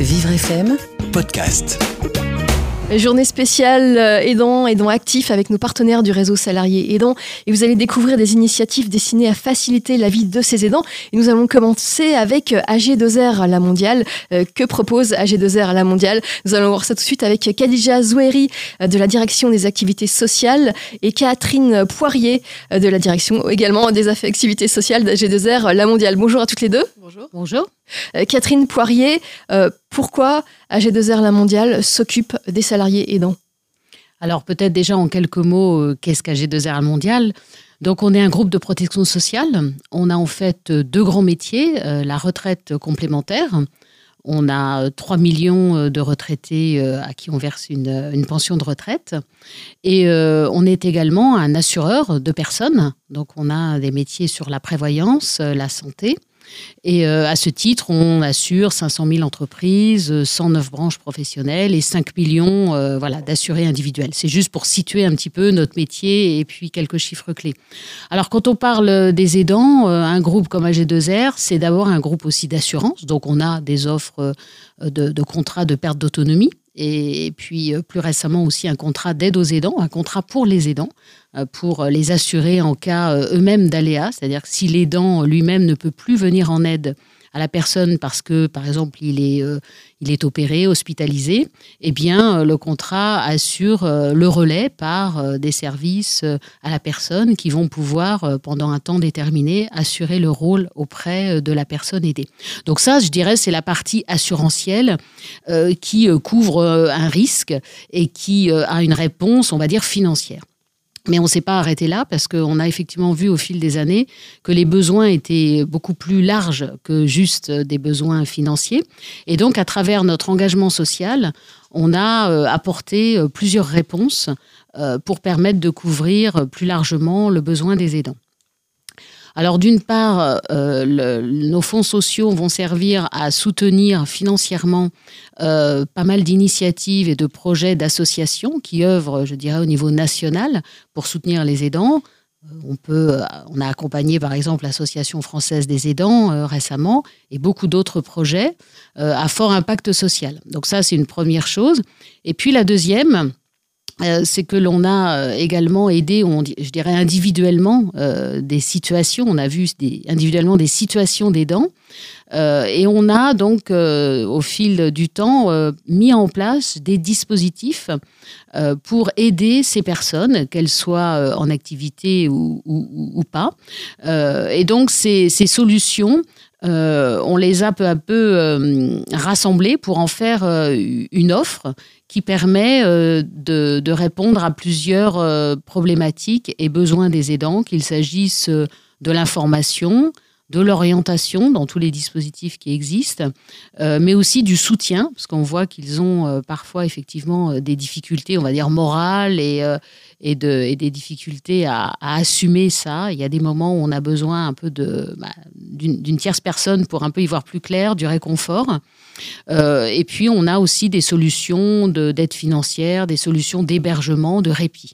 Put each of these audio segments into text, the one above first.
Vivre FM Podcast. Journée spéciale euh, aidants, aidants actifs avec nos partenaires du réseau salarié aidants. Et vous allez découvrir des initiatives destinées à faciliter la vie de ces aidants. Et nous allons commencer avec euh, AG2R La Mondiale. Euh, que propose AG2R La Mondiale? Nous allons voir ça tout de suite avec Khadija Zoueri de la direction des activités sociales et Catherine Poirier de la direction également des activités sociales d'AG2R La Mondiale. Bonjour à toutes les deux. Bonjour. Bonjour. Catherine Poirier, pourquoi AG2R La Mondiale s'occupe des salariés aidants Alors peut-être déjà en quelques mots, euh, qu'est-ce qu'AG2R La Mondiale? Donc on est un groupe de protection sociale. On a en fait deux grands métiers, euh, la retraite complémentaire. On a 3 millions euh, de retraités à qui on verse une, pension de retraite. Et on est également un assureur de personnes. Donc on a des métiers sur la prévoyance, la santé. Et euh, à ce titre, on assure 500 000 entreprises, 109 branches professionnelles et 5 millions euh, voilà, d'assurés individuels. C'est juste pour situer un petit peu notre métier et puis quelques chiffres clés. Alors, quand on parle des aidants, euh, un groupe comme AG2R, c'est d'abord un groupe aussi d'assurance. Donc, on a des offres de contrats de perte d'autonomie et puis plus récemment aussi un contrat d'aide aux aidants, un contrat pour les aidants. Euh, pour les assurer en cas euh, eux-mêmes d'aléas, c'est-à-dire si l'aidant lui-même ne peut plus venir en aide la personne parce que, par exemple, il est, euh, il est opéré, hospitalisé, eh bien, le contrat assure le relais par des services à la personne qui vont pouvoir, pendant un temps déterminé, assurer le rôle auprès de la personne aidée. Donc ça, je dirais, c'est la partie assurantielle qui couvre un risque et qui a une réponse, on va dire, financière. Mais on ne s'est pas arrêté là parce qu'on a effectivement vu au fil des années que les besoins étaient beaucoup plus larges que juste des besoins financiers. Et donc, à travers notre engagement social, on a euh, apporté euh, plusieurs réponses euh, pour permettre de couvrir plus largement le besoin des aidants. Alors d'une part, euh, nos fonds sociaux vont servir à soutenir financièrement euh, pas mal d'initiatives et de projets d'associations qui œuvrent, je dirais, au niveau national pour soutenir les aidants. Euh, on, peut, on a accompagné par exemple l'Association française des aidants récemment et beaucoup d'autres projets à fort impact social. Donc ça, c'est une première chose. Et puis la deuxième, euh, c'est que l'on a euh, également aidé, je dirais individuellement, euh, des situations. On a vu individuellement des situations d'aidants. et on a donc, au fil du temps, mis en place des dispositifs pour aider ces personnes, qu'elles soient en activité ou, pas. et donc, ces, ces solutions, on les a peu à peu rassemblées pour en faire une offre qui permet euh, de, répondre à plusieurs euh, problématiques et besoins des aidants, qu'il s'agisse euh, de l'information, de l'orientation dans tous les dispositifs qui existent, mais aussi du soutien, parce qu'on voit qu'ils ont parfois effectivement des difficultés, on va dire morales et, et, de, et des difficultés à, assumer ça. Il y a des moments où on a besoin un peu de, bah, d'une, tierce personne pour un peu y voir plus clair, du réconfort. Euh, et puis, on a aussi des solutions d'aide financière, des solutions d'hébergement, de répit.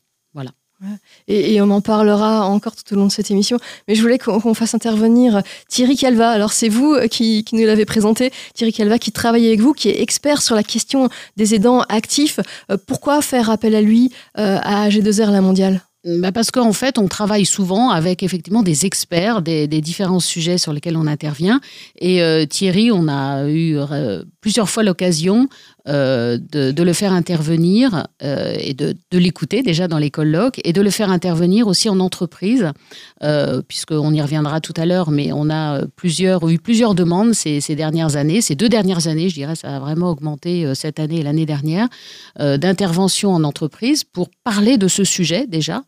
Et, on en parlera encore tout au long de cette émission. Mais je voulais qu'on fasse intervenir Thierry Calva. Alors, c'est vous qui, nous l'avez présenté. Thierry Calva, qui travaille avec vous, qui est expert sur la question des aidants actifs. Euh, pourquoi faire appel à lui euh, à G2R La Mondiale? Bah parce qu'en fait, on travaille souvent avec effectivement des experts des, différents sujets sur lesquels on intervient. Et euh, Thierry, on a eu plusieurs fois l'occasion euh, de, le faire intervenir euh, et de, l'écouter déjà dans les colloques et de le faire intervenir aussi en entreprise, euh, puisqu'on y reviendra tout à l'heure, mais on a plusieurs, eu plusieurs demandes ces, ces, dernières années, ces deux dernières années, je dirais, ça a vraiment augmenté cette année et l'année dernière, d'intervention en entreprise pour parler de ce sujet déjà.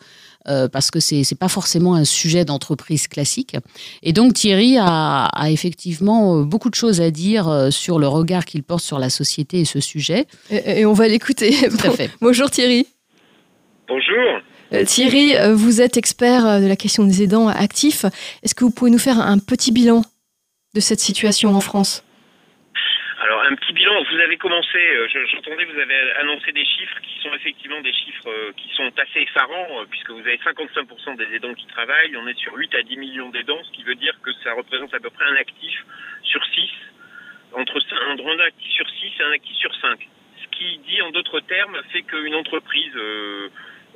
Euh, parce que c'est n'est pas forcément un sujet d'entreprise classique. Et donc Thierry a, effectivement euh, beaucoup de choses à dire euh, sur le regard qu'il porte sur la société et ce sujet. Et, on va l'écouter. Bonjour Thierry. Bonjour. Thierry, vous êtes expert de la question des aidants actifs. Est-ce que vous pouvez nous faire un petit bilan de cette situation en France? Alors un petit bilan, vous avez commencé, euh, j'entendais, vous avez annoncé des chiffres qui sont effectivement des chiffres euh, qui sont assez effarants, euh, puisque vous avez 55% des aidants qui travaillent, on est sur 8 à 10 millions d'aidants, ce qui veut dire que ça représente à peu près un actif sur 6 entre un actif sur 6 et un actif sur 5. Ce qui dit en d'autres termes fait qu'une entreprise,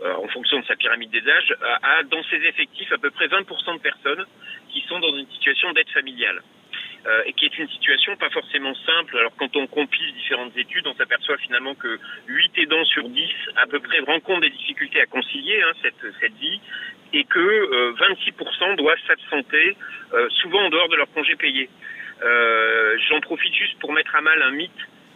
en fonction de sa pyramide des âges, a, dans ses effectifs à peu près 20% de personnes qui sont dans une situation d'aide familiale. Euh, et qui est une situation pas forcément simple. Alors quand on compile différentes études, on s'aperçoit finalement que 8 aidants sur 10 à peu près rencontrent des difficultés à concilier hein, cette, cette vie et que 26% doivent s'absenter, souvent en dehors de leur congé payé. Euh, j'en profite juste pour mettre à mal un mythe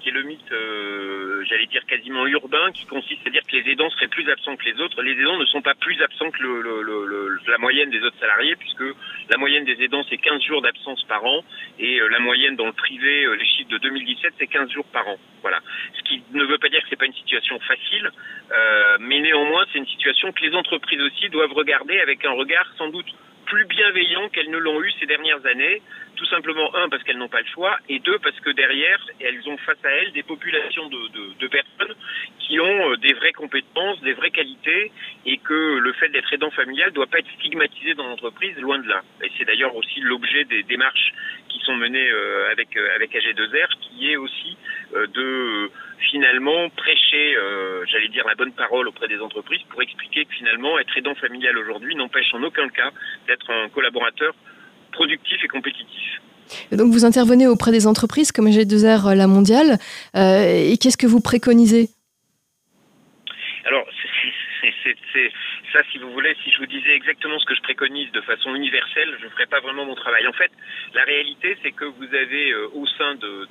qui est le mythe, euh, j'allais dire quasiment urbain, qui consiste à dire que les aidants seraient plus absents que les autres. Les aidants ne sont pas plus absents que le, la moyenne des autres salariés, puisque la moyenne des aidants, c'est 15 jours d'absence par an, et euh, la moyenne dans le privé, les chiffres de 2017, c'est 15 jours par an. Voilà. Ce qui ne veut pas dire que c'est pas une situation facile, euh, mais néanmoins, c'est une situation que les entreprises aussi doivent regarder avec un regard sans doute plus bienveillant qu'elles ne l'ont eu ces dernières années. Tout simplement, un, parce qu'elles n'ont pas le choix, et deux, parce que derrière, elles ont face à elles des populations de personnes qui ont euh, des vraies compétences, des vraies qualités, et que le fait d'être aidant familial ne doit pas être stigmatisé dans l'entreprise, loin de là. Et c'est d'ailleurs aussi l'objet des démarches qui sont menées euh, avec, euh, avec AG2R, qui est aussi de finalement prêcher, j'allais dire, la bonne parole auprès des entreprises pour expliquer que finalement, être aidant familial aujourd'hui n'empêche en aucun cas d'être un collaborateur productif et compétitif. donc vous intervenez auprès des entreprises comme G2R euh, La Mondiale, euh, et qu'est-ce que vous préconisez? Alors, c'est ça, si vous voulez, si je vous disais exactement ce que je préconise de façon universelle, je ne ferais pas vraiment mon travail. En fait, la réalité, c'est que vous avez euh, au sein de,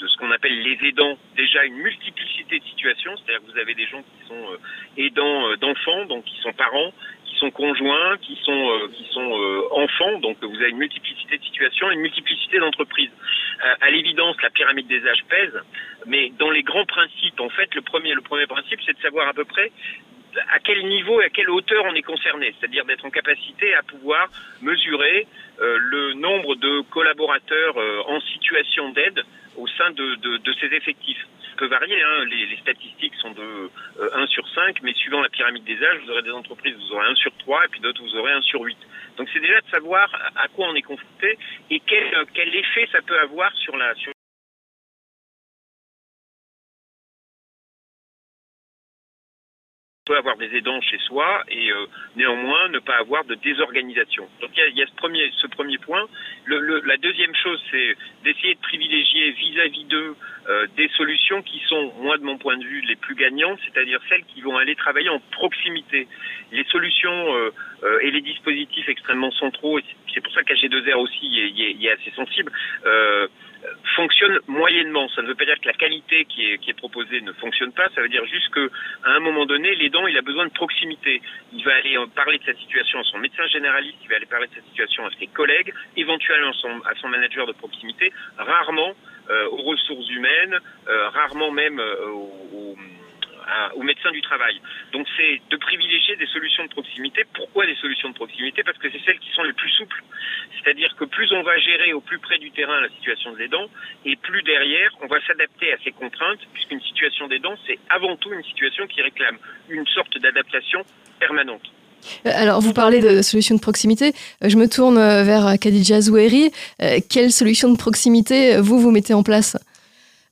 ce qu'on appelle les aidants déjà une multiplicité de situations, c'est-à-dire que vous avez des gens qui sont aidants d'enfants, donc qui sont parents, sont conjoints, qui sont euh, qui sont euh, enfants, donc vous avez une multiplicité de situations, une multiplicité d'entreprises. Euh, à l'évidence, la pyramide des âges pèse, mais dans les grands principes, en fait, le premier le premier principe, c'est de savoir à peu près à quel niveau et à quelle hauteur on est concerné, c'est-à-dire d'être en capacité à pouvoir mesurer le nombre de collaborateurs en situation d'aide au sein de, de, de ces effectifs peut varier. Hein. Les, statistiques sont de 1 euh, sur 5, mais suivant la pyramide des âges, vous aurez des entreprises, vous aurez 1 sur 3, et puis d'autres, vous aurez 1 sur 8. Donc c'est déjà de savoir à quoi on est confronté et quel, quel effet ça peut avoir sur la, sur avoir des aidants chez soi et euh, néanmoins ne pas avoir de désorganisation. Donc il y a, ce, premier, ce premier point. La deuxième chose, c'est d'essayer de privilégier vis-à-vis d'eux euh, des solutions qui sont, moi de mon point de vue, les plus gagnantes, c'est-à-dire celles qui vont aller travailler en proximité. Les solutions euh, et les dispositifs extrêmement centraux, c'est pour ça qu'AG2R aussi y est, assez sensible, fonctionne moyennement. Ça ne veut pas dire que la qualité qui est, qui est proposée ne fonctionne pas, ça veut dire juste qu'à un moment donné, l'aidant, il a besoin de proximité. Il va aller parler de sa situation à son médecin généraliste, il va aller parler de sa situation à ses collègues, éventuellement à son manager de proximité, rarement euh, aux ressources humaines, euh, rarement même euh, aux médecins du travail. Donc c'est de privilégier des solutions de proximité. Pourquoi des solutions de proximité? Parce que c'est celles qui sont les plus souples. C'est-à-dire que plus on va gérer au plus près du terrain la situation de l'aidant, et plus derrière on va s'adapter à ces contraintes, puisqu'une situation d'aidant, c'est avant tout une situation qui réclame une sorte d'adaptation permanente. Euh, alors, vous parlez de solutions de proximité. Euh, je me tourne euh, vers Khadija Zoueri. Quelle solution de proximité vous, vous mettez en place?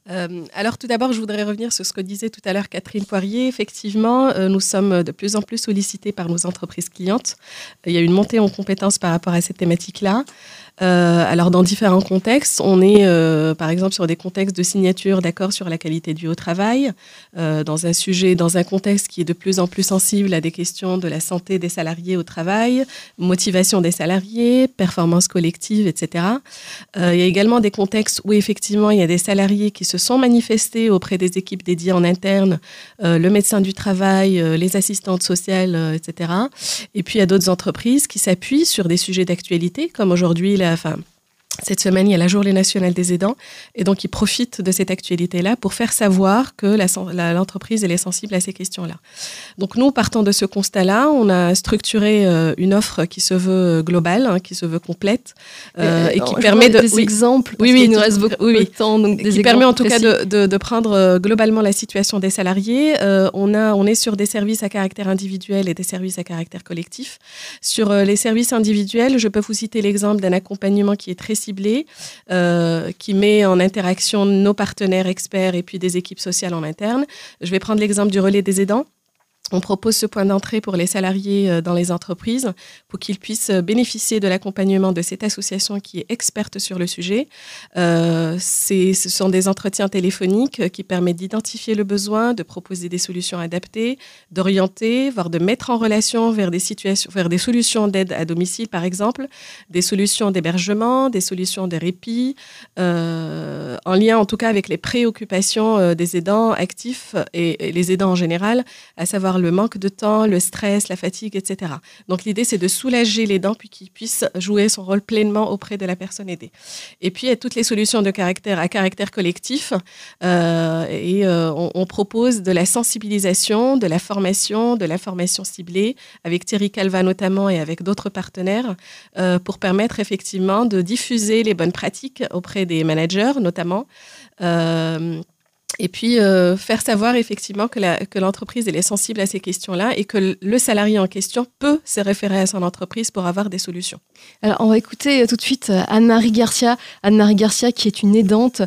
Euh, alors tout d'abord, je voudrais revenir sur ce que disait tout à l'heure Catherine Poirier. Effectivement, euh, nous sommes de plus en plus sollicités par nos entreprises clientes. Il y a une montée en compétences par rapport à cette thématique-là. Euh, alors dans différents contextes, on est euh, par exemple sur des contextes de signature d'accords sur la qualité du haut travail, euh, dans un sujet, dans un contexte qui est de plus en plus sensible à des questions de la santé des salariés au travail, motivation des salariés, performance collective, etc. il y a également des contextes où effectivement il y a des salariés qui se sont manifestés auprès des équipes dédiées en interne, le médecin du travail, les assistantes sociales, etc. Et puis il y a d'autres entreprises qui s'appuient sur des sujets d'actualité, comme aujourd'hui la enfin, cette semaine, il y a la Journée nationale des aidants, et donc ils profitent de cette actualité-là pour faire savoir que l'entreprise est sensible à ces questions-là. Donc nous, partant de ce constat-là, on a structuré euh, une offre qui se veut globale, hein, qui se veut complète, euh, et qui permet de... Des exemples, oui, oui, il nous reste beaucoup de temps, donc des qui permet en tout cas de, de, prendre euh, globalement la situation des salariés. on, a, on est sur des services à caractère individuel et des services à caractère collectif. Sur les services individuels, je peux vous citer l'exemple d'un accompagnement qui est très ciblée qui met en interaction nos partenaires experts et puis des équipes sociales en interne. Je vais prendre l'exemple du relais des aidants. On propose ce point d'entrée pour les salariés euh, dans les entreprises pour qu'ils puissent euh, bénéficier de l'accompagnement de cette association qui est experte sur le sujet. Euh, ce sont des entretiens téléphoniques qui permettent d'identifier le besoin, de proposer des solutions adaptées, d'orienter, voire de mettre en relation vers des situations, vers des solutions d'aide à domicile, par exemple, des solutions d'hébergement, des solutions de répit, en lien en tout cas avec les préoccupations des aidants actifs et les aidants en général, à savoir le manque de temps, le stress, la fatigue, etc. Donc l'idée, c'est de soulager les dents puis qu'ils puissent jouer son rôle pleinement auprès de la personne aidée. Et puis, il y a toutes les solutions de caractère à caractère collectif. Euh, et euh, on, propose de la sensibilisation, de la formation, de la formation ciblée, avec Thierry Calva notamment et avec d'autres partenaires, euh, pour permettre effectivement de diffuser les bonnes pratiques auprès des managers notamment et puis euh, faire savoir effectivement que, l'entreprise est sensible à ces questions-là et que le salarié en question peut se référer à son entreprise pour avoir des solutions. Alors on va écouter euh, tout de suite euh, Anne-Marie Garcia. Anne-Marie Garcia qui est une aidante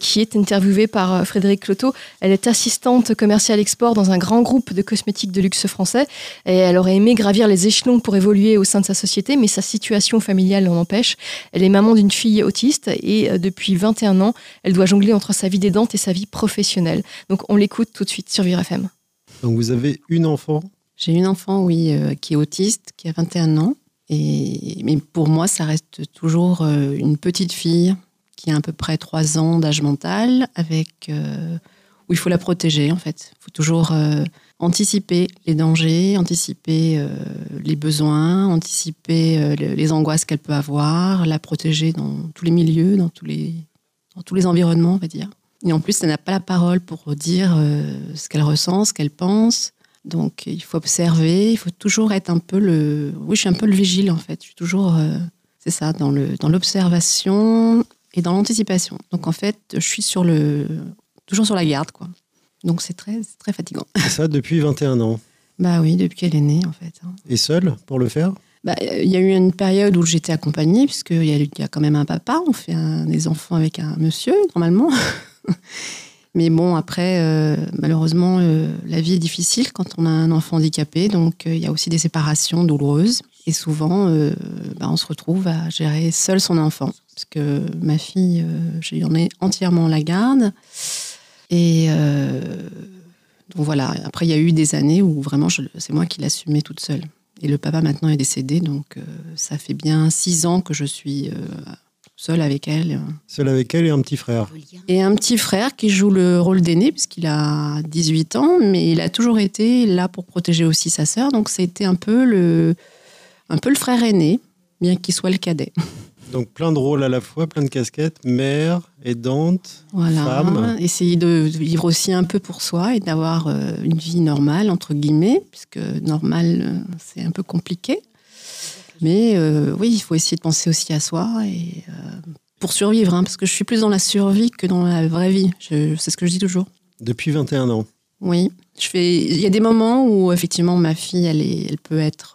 qui est interviewée par Frédéric Cloteau. Elle est assistante commerciale export dans un grand groupe de cosmétiques de luxe français elle aurait aimé gravir les échelons pour évoluer au sein de sa société mais sa situation familiale l'en empêche. Elle est maman d'une fille autiste et depuis 21 ans elle doit jongler entre sa vie d'aidante et sa vie professionnelle. Donc on l'écoute tout de suite sur Vivre FM. Donc vous avez une enfant? J'ai une enfant, oui, euh, qui est autiste, qui a 21 ans. Et, mais pour moi, ça reste toujours euh, une petite fille qui a à peu près 3 ans d'âge mental, avec, euh, où il faut la protéger en fait. Il faut toujours anticiper les dangers, anticiper les besoins, anticiper les angoisses qu'elle peut avoir, la protéger dans tous les milieux, dans tous les, dans tous les environnements, on va dire. Et en plus, elle n'a pas la parole pour dire euh, ce qu'elle ressent, ce qu'elle pense. Donc, il faut observer, il faut toujours être un peu le. Oui, je suis un peu le vigile en fait. Je suis toujours, euh, c'est ça, dans le dans l'observation et dans l'anticipation. Donc, en fait, je suis sur le toujours sur la garde, quoi. Donc, c'est très très fatigant. Et ça depuis 21 ans. Bah oui, depuis qu'elle est née en fait. Hein. Et seule pour le faire bah, il y a eu une période où j'étais accompagnée, puisqu'il y, y, a quand même un papa, on fait des enfants avec un monsieur, normalement. Mais bon, après, euh, malheureusement, euh, la vie est difficile quand on a un enfant handicapé, donc euh, il y a aussi des séparations douloureuses. Et souvent, bah, on se retrouve à gérer seul son enfant, parce que ma fille, j'en ai entièrement la garde. Et donc voilà, après, il y a eu des années où vraiment, c'est moi qui l'assumais toute seule. Et le papa maintenant est décédé, donc ça fait bien six ans que je suis seul avec elle. Seul avec elle et un petit frère. Et un petit frère qui joue le rôle d'aîné, puisqu'il a 18 ans, mais il a toujours été là pour protéger aussi sa sœur. Donc c'était un peu le, un peu le frère aîné, bien qu'il soit le cadet. Donc plein de rôles à la fois, plein de casquettes, mère, aidante, voilà. femme. Essayer de vivre aussi un peu pour soi et d'avoir euh, une vie normale, entre guillemets, puisque normal, euh, c'est un peu compliqué. Mais euh, oui, il faut essayer de penser aussi à soi et euh, pour survivre, hein, parce que je suis plus dans la survie que dans la vraie vie. C'est ce que je dis toujours. Depuis 21 ans. Oui, je fais. Il y a des moments où effectivement ma fille, elle, est, elle peut être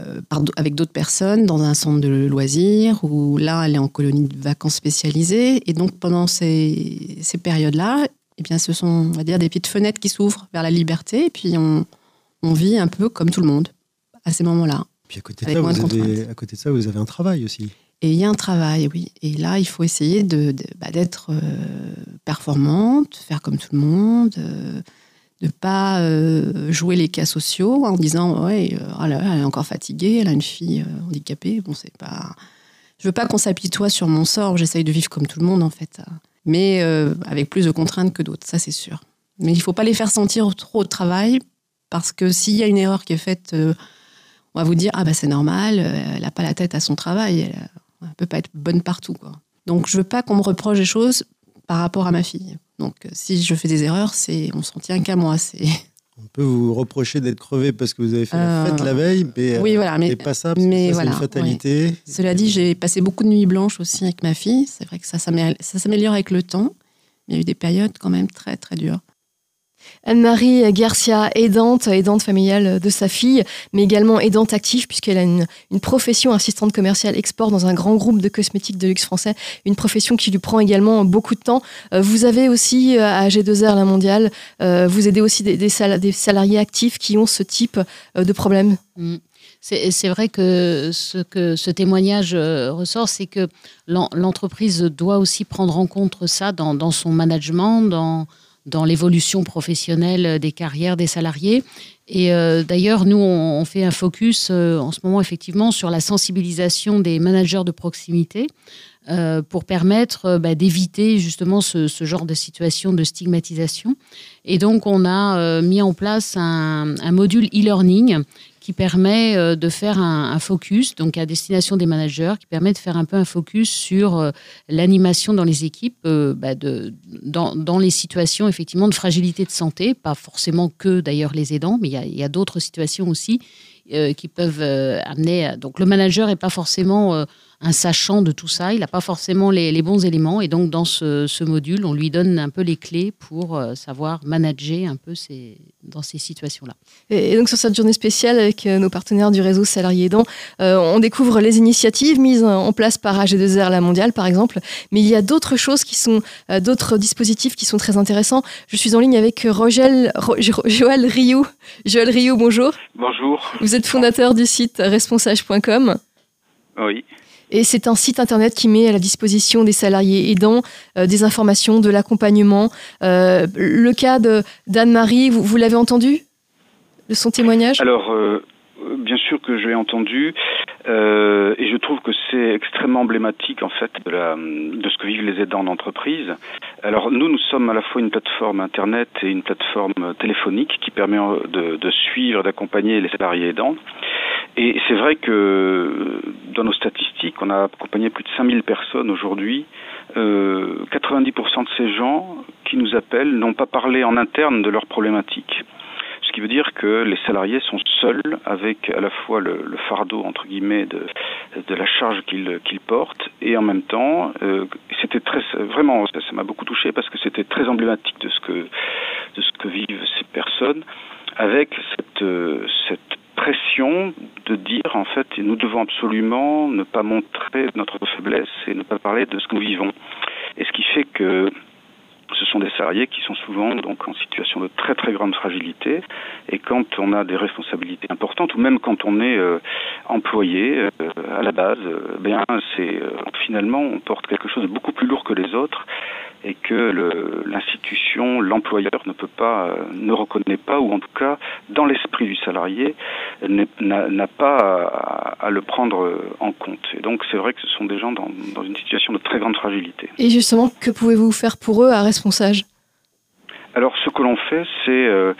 euh, avec d'autres personnes dans un centre de loisirs ou là, elle est en colonie de vacances spécialisée. Et donc pendant ces, ces périodes-là, eh bien, ce sont, on va dire, des petites fenêtres qui s'ouvrent vers la liberté. Et puis on, on vit un peu comme tout le monde à ces moments-là. Puis à côté, de ça, vous avez, à côté de ça, vous avez un travail aussi. Et il y a un travail, oui. Et là, il faut essayer de, bah, d'être euh, performante, faire comme tout le monde, euh, de ne pas euh, jouer les cas sociaux en disant ouais, oh elle est encore fatiguée, elle a une fille handicapée. Bon, c'est pas. Je veux pas qu'on s'apitoie sur mon sort. J'essaye de vivre comme tout le monde en fait, mais avec plus de contraintes que d'autres, ça c'est sûr. Mais il faut pas les faire sentir trop au travail parce que s'il y a une erreur qui est faite on va vous dire ah bah c'est normal, euh, elle n'a pas la tête à son travail, elle, ne peut pas être bonne partout quoi. Donc je veux pas qu'on me reproche des choses par rapport à ma fille. Donc euh, si je fais des erreurs, c'est on s'en tient qu'à moi. C'est on peut vous reprocher d'être crevé parce que vous avez fait la fête la veille, mais oui, voilà, mais, pas ça, parce mais c'est une fatalité. Cela dit, j'ai passé beaucoup de nuits blanches aussi avec ma fille. C'est vrai que ça, ça s'améliore avec le temps. Mais il y a eu des périodes quand même très, très dures. Anne-Marie Garcia, aidante, aidante familiale de sa fille, mais également aidante active puisqu'elle a une, profession assistante commerciale export dans un grand groupe de cosmétiques de luxe français, une profession qui lui prend également beaucoup de temps. Euh, vous avez aussi euh, à G2R La Mondiale, euh, vous aidez aussi des, salariés actifs qui ont ce type de problème. Mm. C'est vrai que ce que ce témoignage ressort, c'est que l'entreprise doit aussi prendre en compte ça dans, dans son management, dans, dans l'évolution professionnelle des carrières des salariés. Et euh, d'ailleurs, nous, on, fait un focus euh, en ce moment effectivement sur la sensibilisation des managers de proximité euh, pour permettre bah, d'éviter justement ce, genre de situation de stigmatisation. Et donc, on a mis en place un module e-learning qui permet euh, de faire un, focus, donc à destination des managers, qui permet de faire un peu un focus sur euh, l'animation dans les équipes, euh, bah, de, dans, dans, les situations effectivement de fragilité de santé, pas forcément que d'ailleurs les aidants, mais il y a, d'autres situations aussi qui peuvent amener. Donc le manager n'est pas forcément un sachant de tout ça, il n'a pas forcément les, bons éléments. Et donc, dans ce, module, on lui donne un peu les clés pour euh, savoir manager un peu ces, dans ces situations-là. Et, donc, sur cette journée spéciale avec euh, nos partenaires du réseau Salariés Aidants, euh, on découvre les initiatives mises en place par AG2R La Mondiale, par exemple. Mais il y a d'autres choses qui sont, d'autres dispositifs qui sont très intéressants. Je suis en ligne avec Rogel, Joël Rioux. Joël Rioux, bonjour. Bonjour. Vous êtes fondateur du site responsage.com. Oui. Et c'est un site internet qui met à la disposition des salariés aidants euh, des informations, de l'accompagnement. Euh, le cas d'Anne-Marie, vous, l'avez entendu? De son témoignage? Alors, euh, bien sûr que je l'ai entendu. Et je trouve que c'est extrêmement emblématique en fait de, la, de, ce que vivent les aidants d'entreprise. Alors nous, nous sommes à la fois une plateforme internet et une plateforme téléphonique qui permet de, de suivre, d'accompagner les salariés aidants. Et c'est vrai que dans nos statistiques, on a accompagné plus de 5000 personnes aujourd'hui. Euh, 90% de ces gens qui nous appellent n'ont pas parlé en interne de leurs problématiques. Ce qui veut dire que les salariés sont seuls avec à la fois le, fardeau entre guillemets de, la charge qu'ils portent et en même temps, euh, c'était très vraiment ça m'a beaucoup touché parce que c'était très emblématique de ce que de ce que vivent ces personnes avec cette cette pression de dire en fait nous devons absolument ne pas montrer notre faiblesse et ne pas parler de ce que nous vivons. Et ce qui fait que ce sont des salariés qui sont souvent donc en situation de très très grande fragilité. Et quand on a des responsabilités importantes ou même quand on est euh, employé euh, à la base, euh, bien c'est finalement on porte quelque chose de beaucoup plus lourd que les autres et que l'institution, l'employeur ne peut pas, ne reconnaît pas, ou en tout cas, dans l'esprit du salarié, n'a pas à, le prendre en compte. Et donc, c'est vrai que ce sont des gens dans, dans, une situation de très grande fragilité. Et justement, que pouvez-vous faire pour eux à responsable alors, ce que l'on fait, c'est, euh,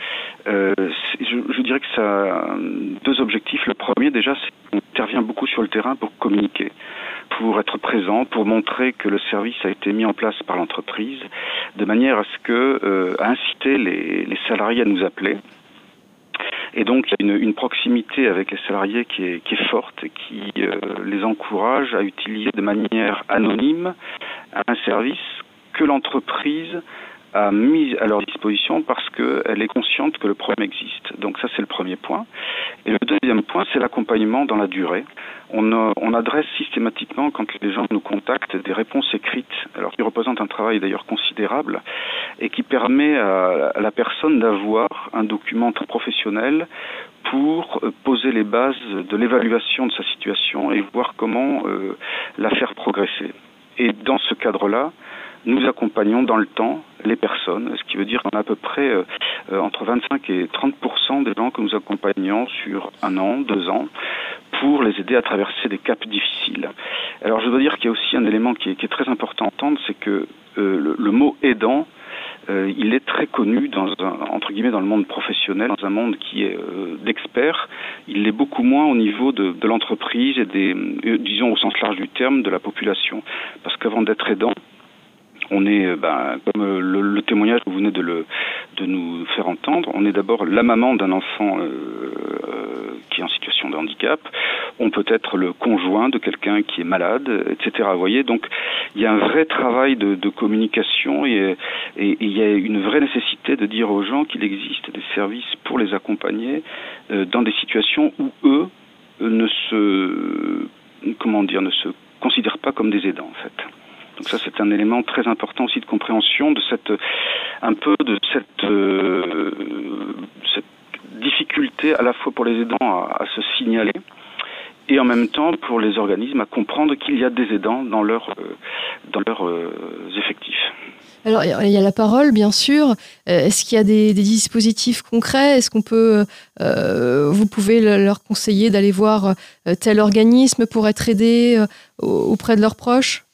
euh, je, dirais que ça a deux objectifs. Le premier, déjà, c'est qu'on intervient beaucoup sur le terrain pour communiquer pour être présent, pour montrer que le service a été mis en place par l'entreprise, de manière à ce que euh, inciter les, salariés à nous appeler. Et donc il y a une, proximité avec les salariés qui est, forte et qui les encourage à utiliser de manière anonyme un service que l'entreprise a mis à leur disposition parce qu'elle est consciente que le problème existe. Donc ça, c'est le premier point. Et le deuxième point, c'est l'accompagnement dans la durée. On, on, adresse systématiquement, quand les gens nous contactent, des réponses écrites, alors qui représentent un travail d'ailleurs considérable, et qui permet à, la personne d'avoir un document professionnel pour poser les bases de l'évaluation de sa situation et voir comment euh, la faire progresser. Et dans ce cadre-là, nous accompagnons dans le temps les personnes, ce qui veut dire qu'on a à peu près euh, euh, entre 25 et 30% des gens que nous accompagnons sur un an, deux ans, pour les aider à traverser des caps difficiles. Alors je dois dire qu'il y a aussi un élément qui est, très important à entendre, c'est que euh, le, mot aidant, il est très connu dans entre guillemets dans le monde professionnel, dans un monde qui est d'experts. Il l'est beaucoup moins au niveau de, de l'entreprise et des, disons au sens large du terme, de la population. Parce qu'avant d'être aidant, on est, euh, ben, comme euh, le, témoignage que vous venez de, le, de nous faire entendre, on est d'abord la maman d'un enfant euh, qui est en situation de handicap. on peut être le conjoint de quelqu'un qui est malade, etc. Vous voyez, donc il y a un vrai travail de, communication et, il y a une vraie nécessité de dire aux gens qu'il existe des services pour les accompagner euh, dans des situations où eux ne se comment dire ne se considèrent pas comme des aidants en fait. Donc ça, c'est un élément très important aussi de compréhension de cette, un peu de cette, euh, cette difficulté à la fois pour les aidants à, se signaler et en même temps pour les organismes à comprendre qu'il y a des aidants dans, leur, euh, dans leurs euh, effectifs. Alors, il y a la parole, bien sûr. Est-ce qu'il y a des, dispositifs concrets? Est-ce qu'on peut, vous pouvez leur conseiller d'aller voir tel organisme pour être aidé auprès de leurs proches?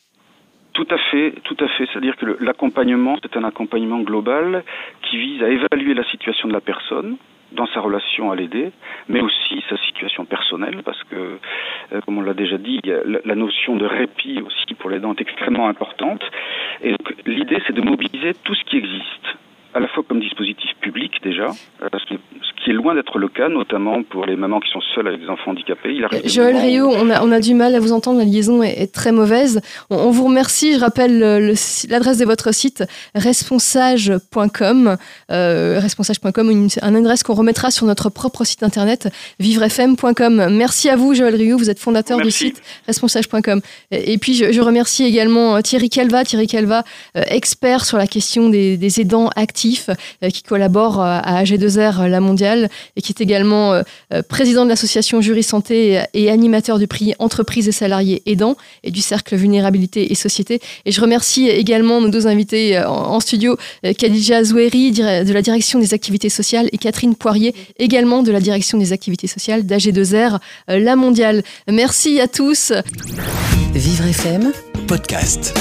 Tout à fait, tout à fait. C'est-à-dire que l'accompagnement, c'est un accompagnement global qui vise à évaluer la situation de la personne dans sa relation à l'aider, mais aussi sa situation personnelle, parce que, euh, comme on l'a déjà dit, la, notion de répit aussi pour l'aidant est extrêmement importante. Et l'idée, c'est de mobiliser tout ce qui existe à la fois comme dispositif public déjà, euh, ce qui est loin d'être le cas, notamment pour les mamans qui sont seules avec des enfants handicapés. Il Joël Rio, on a, on a, du mal à vous entendre, la liaison est, très mauvaise. On, vous remercie, je rappelle l'adresse de votre site responsage.com, euh, responsage.com, une, un adresse qu'on remettra sur notre propre site internet vivrefm.com. Merci à vous Joël Rio, vous êtes fondateur du site responsage.com. Et, puis je, remercie également euh, Thierry Calva, Thierry Calva, expert sur la question des, des aidants actifs euh, qui collabore euh, à AG2R euh, La Mondiale et qui est également président de l'association Jury Santé et animateur du prix Entreprises et salariés aidants et du cercle Vulnérabilité et Société. Et je remercie également nos deux invités en studio, Khadija Zoueri de la direction des activités sociales et Catherine Poirier également de la direction des activités sociales d'AG2R La Mondiale. Merci à tous. Vivre FM, podcast.